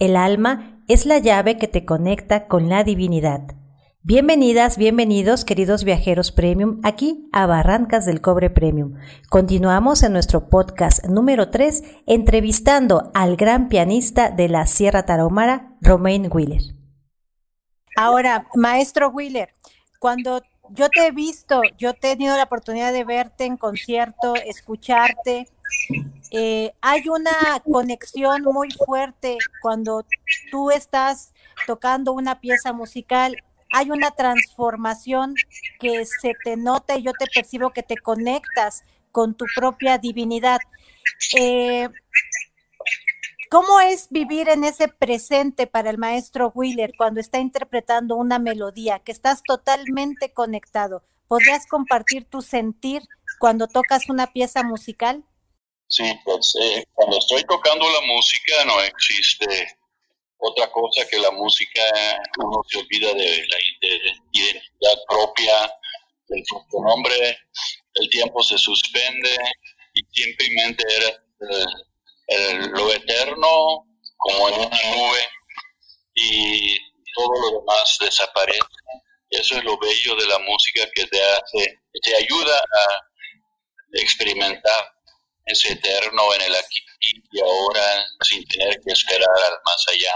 El alma es la llave que te conecta con la divinidad. Bienvenidas, bienvenidos queridos viajeros premium aquí a Barrancas del Cobre Premium. Continuamos en nuestro podcast número 3 entrevistando al gran pianista de la Sierra Tarahumara, Romain Wheeler. Ahora, maestro Wheeler, cuando yo te he visto, yo he tenido la oportunidad de verte en concierto, escucharte, eh, hay una conexión muy fuerte cuando tú estás tocando una pieza musical hay una transformación que se te nota y yo te percibo que te conectas con tu propia divinidad. Eh, ¿Cómo es vivir en ese presente para el maestro Wheeler cuando está interpretando una melodía, que estás totalmente conectado? ¿Podrías compartir tu sentir cuando tocas una pieza musical? Sí, pues eh, cuando estoy tocando la música no existe otra cosa que la música, uno se olvida de la identidad propia, del nombre, el tiempo se suspende y simplemente era lo eterno como en una nube y todo lo demás desaparece. Eso es lo bello de la música que te hace, te ayuda a experimentar ese eterno en el aquí y ahora sin tener que esperar al más allá.